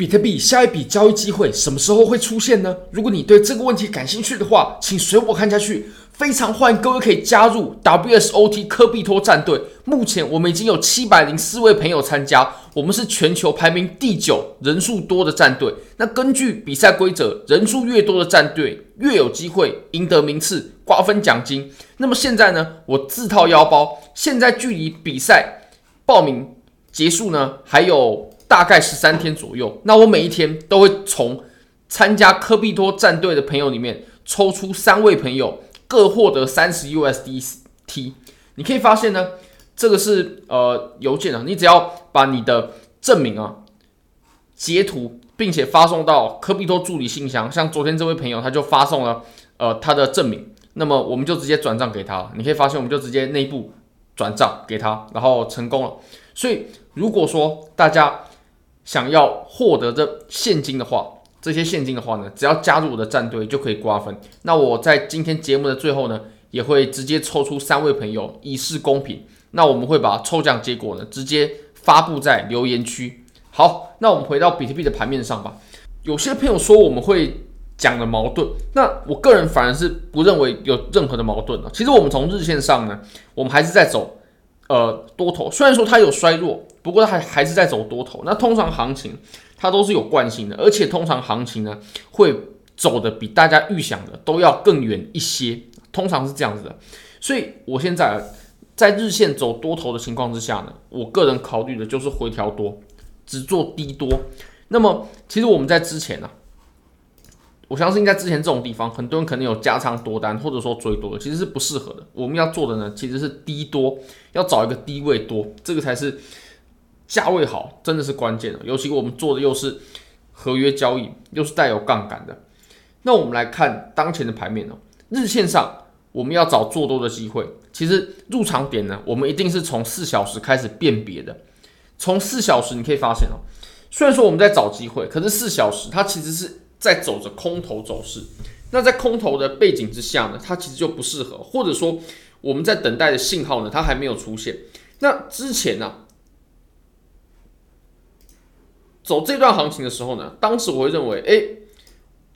比特币下一笔交易机会什么时候会出现呢？如果你对这个问题感兴趣的话，请随我看下去。非常欢迎各位可以加入 WSOT 科币托战队。目前我们已经有七百零四位朋友参加，我们是全球排名第九、人数多的战队。那根据比赛规则，人数越多的战队越有机会赢得名次、瓜分奖金。那么现在呢，我自掏腰包，现在距离比赛报名结束呢，还有。大概十三天左右，那我每一天都会从参加科比托战队的朋友里面抽出三位朋友，各获得三十 USDT。你可以发现呢，这个是呃邮件啊，你只要把你的证明啊截图，并且发送到科比托助理信箱，像昨天这位朋友他就发送了呃他的证明，那么我们就直接转账给他。你可以发现，我们就直接内部转账给他，然后成功了。所以如果说大家想要获得这现金的话，这些现金的话呢，只要加入我的战队就可以瓜分。那我在今天节目的最后呢，也会直接抽出三位朋友，以示公平。那我们会把抽奖结果呢，直接发布在留言区。好，那我们回到比特币的盘面上吧。有些朋友说我们会讲的矛盾，那我个人反而是不认为有任何的矛盾了。其实我们从日线上呢，我们还是在走。呃，多头虽然说它有衰弱，不过它还还是在走多头。那通常行情它都是有惯性的，而且通常行情呢会走的比大家预想的都要更远一些，通常是这样子的。所以我现在在日线走多头的情况之下呢，我个人考虑的就是回调多，只做低多。那么其实我们在之前呢、我相信在之前这种地方，很多人可能有加仓多单，或者说追多的，其实是不适合的。我们要做的呢，其实是低多，要找一个低位多，这个才是价位好，真的是关键的。尤其我们做的又是合约交易，又是带有杠杆的。那我们来看当前的盘面哦，日线上我们要找做多的机会，其实入场点呢，我们一定是从四小时开始辨别的。从四小时你可以发现哦，虽然说我们在找机会，可是四小时它其实是。在走着空头走势，那在空头的背景之下呢，它其实就不适合，或者说我们在等待的信号呢，它还没有出现。那之前呢、啊，走这段行情的时候呢，当时我会认为，哎，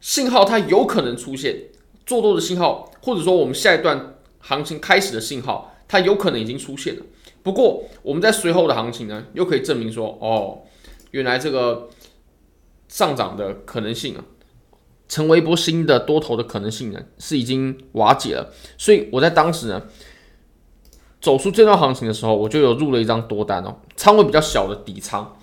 信号它有可能出现做多的信号，或者说我们下一段行情开始的信号，它有可能已经出现了。不过我们在随后的行情呢，又可以证明说，哦，原来这个上涨的可能性啊。成为一波新的多头的可能性呢，是已经瓦解了。所以我在当时呢，走出这段行情的时候，我就有入了一张多单哦，仓位比较小的底仓。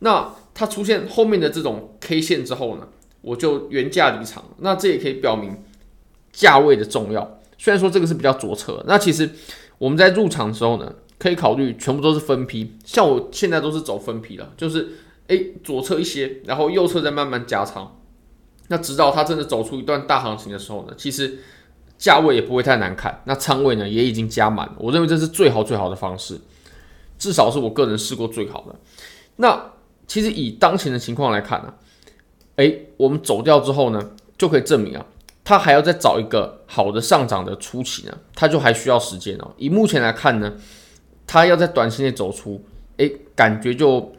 那它出现后面的这种 K 线之后呢，我就原价离场。那这也可以表明价位的重要。虽然说这个是比较左侧，那其实我们在入场的时候呢，可以考虑全部都是分批。像我现在都是走分批了，就是诶左侧一些，然后右侧再慢慢加仓。那直到它真的走出一段大行情的时候呢，其实价位也不会太难看，那仓位呢也已经加满，我认为这是最好最好的方式，至少是我个人试过最好的。那其实以当前的情况来看呢，诶，我们走掉之后呢，就可以证明啊，它还要再找一个好的上涨的初期呢，它就还需要时间哦。以目前来看呢，它要在短期内走出，诶，感觉就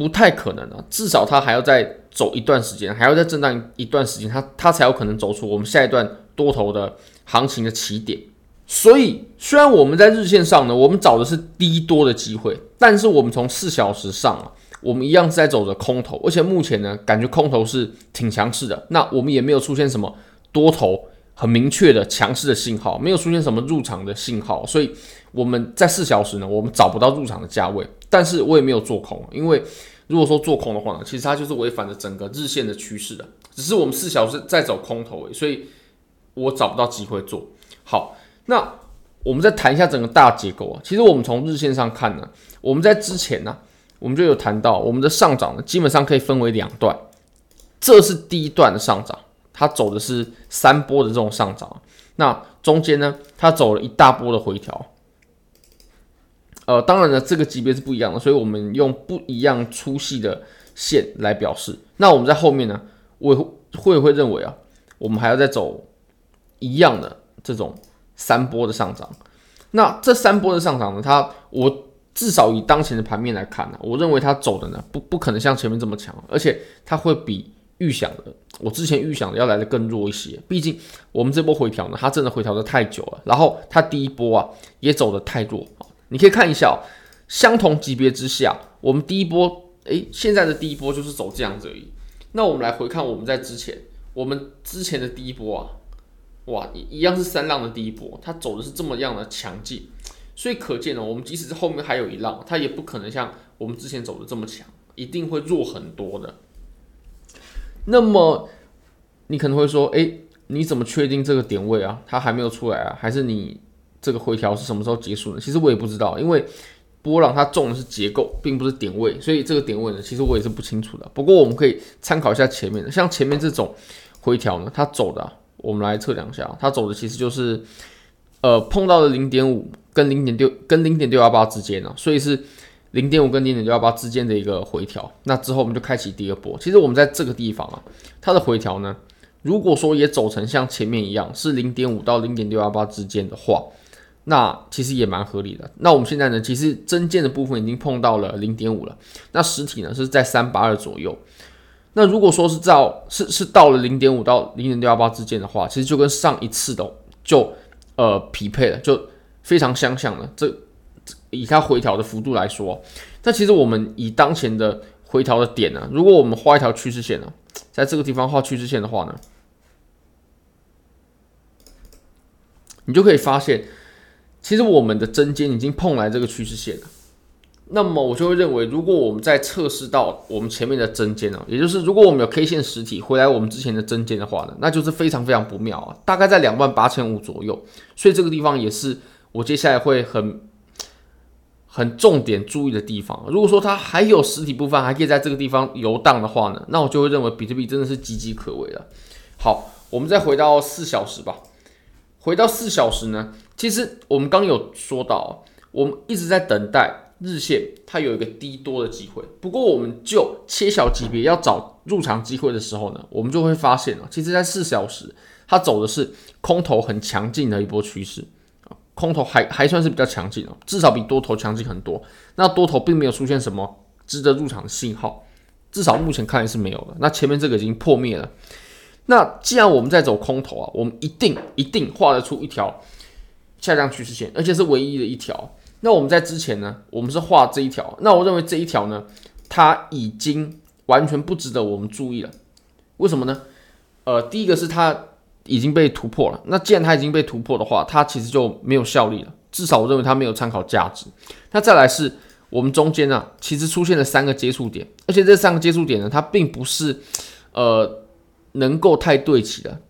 不太可能了，至少它还要再。走一段时间，还要再震荡一段时间，它它才有可能走出我们下一段多头的行情的起点。所以，虽然我们在日线上呢，我们找的是低多的机会，但是我们从四小时上啊，我们一样是在走着空头，而且目前呢，感觉空头是挺强势的。那我们也没有出现什么多头很明确的强势的信号，没有出现什么入场的信号，所以我们在四小时呢，我们找不到入场的价位，但是我也没有做空，因为。如果说做空的话呢，其实它就是违反了整个日线的趋势的，只是我们四小时在走空头，所以我找不到机会做。好，那我们再谈一下整个大结构啊。其实我们从日线上看呢，我们在之前呢，我们就有谈到我们的上涨呢，基本上可以分为两段，这是第一段的上涨，它走的是三波的这种上涨，那中间呢，它走了一大波的回调。呃，当然了，这个级别是不一样的，所以我们用不一样粗细的线来表示。那我们在后面呢，我会会认为啊，我们还要再走一样的这种三波的上涨。那这三波的上涨呢，它我至少以当前的盘面来看呢、我认为它走的呢不不可能像前面这么强，而且它会比预想的，我之前预想的要来的更弱一些。毕竟我们这波回调呢，它真的回调的太久了，然后它第一波啊也走的太弱。你可以看一下、哦，相同级别之下，我们第一波，诶，现在的第一波就是走这样子而已。那我们来回看我们在之前，我们之前的第一波啊，哇，一一样是三浪的第一波，它走的是这么样的强劲。所以可见呢，我们即使是后面还有一浪，它也不可能像我们之前走的这么强，一定会弱很多的。那么你可能会说，诶，你怎么确定这个点位啊？它还没有出来啊？还是你这个回调是什么时候结束呢？其实我也不知道，因为波浪它重的是结构，并不是点位，所以这个点位呢，其实我也是不清楚的。不过我们可以参考一下前面的，像前面这种回调呢，它走的，我们来测量一下，它走的其实就是，呃，碰到了零点五。跟零点六跟零点六幺八之间呢，所以是零点五跟零点六幺八之间的一个回调。那之后我们就开启第二波。其实我们在这个地方啊，它的回调呢，如果说也走成像前面一样是零点五到零点六幺八之间的话，那其实也蛮合理的。那我们现在呢，其实真剑的部分已经碰到了零点五了，那实体呢是在三八二左右。那如果说是到是是到了零点五到零点六幺八之间的话，其实就跟上一次的就呃匹配了，就。非常相像了，这以它回调的幅度来说，那其实我们以当前的回调的点呢，如果我们画一条趋势线呢，在这个地方画趋势线的话呢，你就可以发现，其实我们的针尖已经碰来这个趋势线了。那么我就会认为，如果我们在测试到我们前面的针尖呢，也就是如果我们有 K 线实体回来我们之前的针尖的话呢，那就是非常非常不妙啊，大概在两万八千五左右，所以这个地方也是。我接下来会很很重点注意的地方，如果说它还有实体部分还可以在这个地方游荡的话呢，那我就会认为比特币真的是岌岌可危了。好，我们再回到四小时吧。回到四小时呢，其实我们刚有说到，我们一直在等待日线它有一个低多的机会。不过，我们就切小级别要找入场机会的时候呢，我们就会发现啊，其实在四小时它走的是空头很强劲的一波趋势啊。空头还还算是比较强劲哦，至少比多头强劲很多。那多头并没有出现什么值得入场的信号，至少目前看来是没有的。那前面这个已经破灭了。那既然我们在走空头啊，我们一定一定画得出一条下降趋势线，而且是唯一的一条。那我们在之前呢，我们是画这一条。那我认为这一条呢，它已经完全不值得我们注意了。为什么呢？呃，第一个是它。已经被突破了。那既然它已经被突破的话，它其实就没有效力了。至少我认为它没有参考价值。那再来是我们中间呢、啊，其实出现了三个接触点，而且这三个接触点呢，它并不是呃能够太对齐的。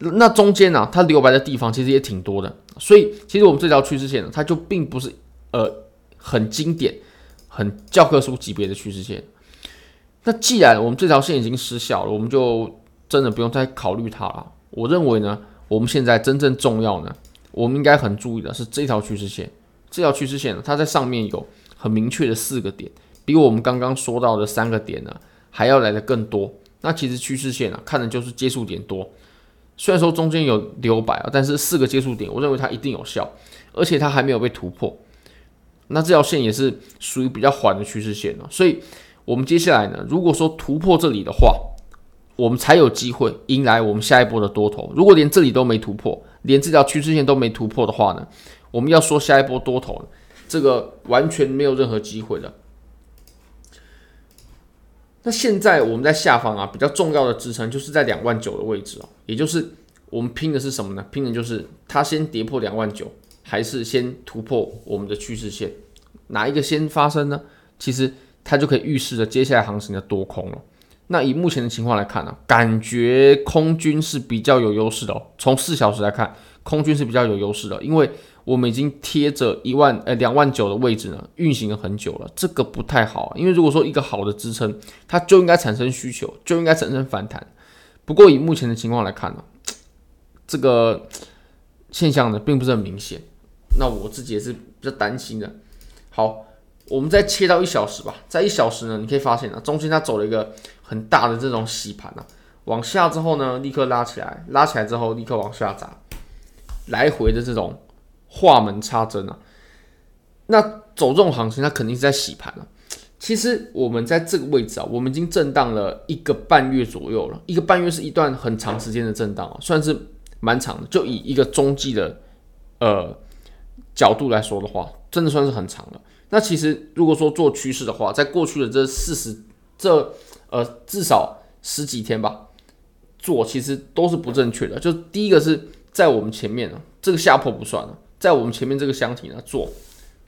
那中间呢、它留白的地方其实也挺多的。所以其实我们这条趋势线呢，它就并不是呃很经典、很教科书级别的趋势线。那既然我们这条线已经失效了，我们就真的不用再考虑它了。我认为呢，我们现在真正重要呢，我们应该很注意的是这条趋势线。这条趋势线呢，它在上面有很明确的四个点，比我们刚刚说到的三个点呢还要来的更多。那其实趋势线啊，看的就是接触点多。虽然说中间有留白啊，但是四个接触点，我认为它一定有效，而且它还没有被突破。那这条线也是属于比较缓的趋势线了。所以，我们接下来呢，如果说突破这里的话，我们才有机会迎来我们下一波的多头。如果连这里都没突破，连这条趋势线都没突破的话呢，我们要说下一波多头，这个完全没有任何机会的。那现在我们在下方啊，比较重要的支撑就是在两万九的位置哦，也就是我们拼的是什么呢？拼的就是它先跌破两万九，还是先突破我们的趋势线？哪一个先发生呢？其实它就可以预示着接下来行情的多空了。那以目前的情况来看呢、感觉空军是比较有优势的哦。从四小时来看，空军是比较有优势的，因为我们已经贴着一万呃两万九的位置呢，运行了很久了，这个不太好。因为如果说一个好的支撑，它就应该产生需求，就应该产生反弹。不过以目前的情况来看呢、这个现象呢并不是很明显。那我自己也是比较担心的。好。我们再切到一小时吧，在一小时呢，你可以发现啊，中间它走了一个很大的这种洗盘啊，往下之后呢，立刻拉起来，拉起来之后立刻往下砸，来回的这种画门插针啊。那走这种行情，它肯定是在洗盘了。其实我们在这个位置啊，我们已经震荡了一个半月左右了。一个半月是一段很长时间的震荡啊，算是蛮长的。就以一个中继的呃角度来说的话，真的算是很长了。那其实如果说做趋势的话，在过去的这四十这呃至少十几天吧，做其实都是不正确的。就第一个是在我们前面呢，这个下破不算了，在我们前面这个箱体呢做，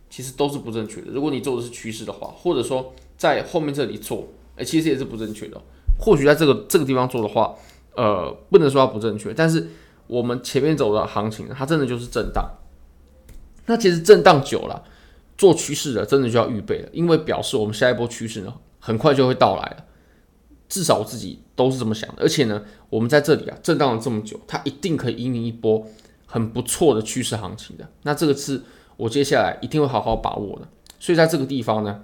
其实都是不正确的。如果你做的是趋势的话，或者说在后面这里做，哎，其实也是不正确的。或许在这个这个地方做的话，呃，不能说它不正确，但是我们前面走的行情，它真的就是震荡。那其实震荡久了，做趋势的真的就要预备了，因为表示我们下一波趋势呢，很快就会到来了。至少我自己都是这么想的。而且呢，我们在这里啊震荡了这么久，它一定可以引领一波很不错的趋势行情的。那这个是。我接下来一定会好好把握的，所以在这个地方呢，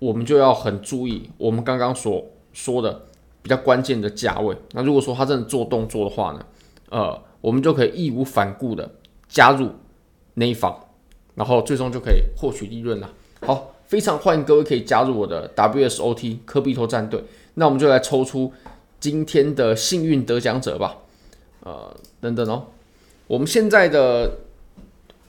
我们就要很注意我们刚刚所说的比较关键的价位。那如果说它真的做动作的话呢，呃，我们就可以义无反顾的加入那一方，然后最终就可以获取利润了。好，非常欢迎各位可以加入我的 WSOT 科比托战队。那我们就来抽出今天的幸运得奖者吧。呃，等等哦，我们现在的。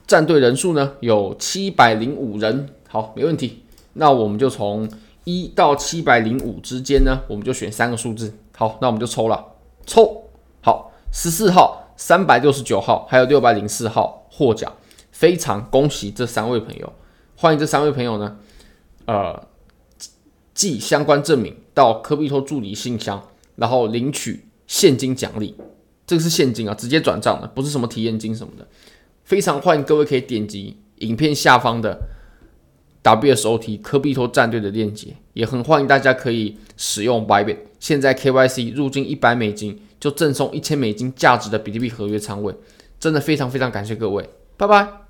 战队人数呢有七百零五人，好，没问题。那我们就从一到七百零五之间呢，我们就选三个数字。好，那我们就抽了，抽，好，十四号、三百六十九号还有六百零四号获奖，非常恭喜这三位朋友，欢迎这三位朋友呢，呃，寄相关证明到科比托助理信箱，然后领取现金奖励，这个是现金啊，直接转账的，不是什么体验金什么的。非常欢迎各位可以点击影片下方的 WSOT 科比托战队的链接，也很欢迎大家可以使用 Bybit，现在 KYC 入金一百美金就赠送一千美金价值的比特币合约仓位，真的非常非常感谢各位，拜拜。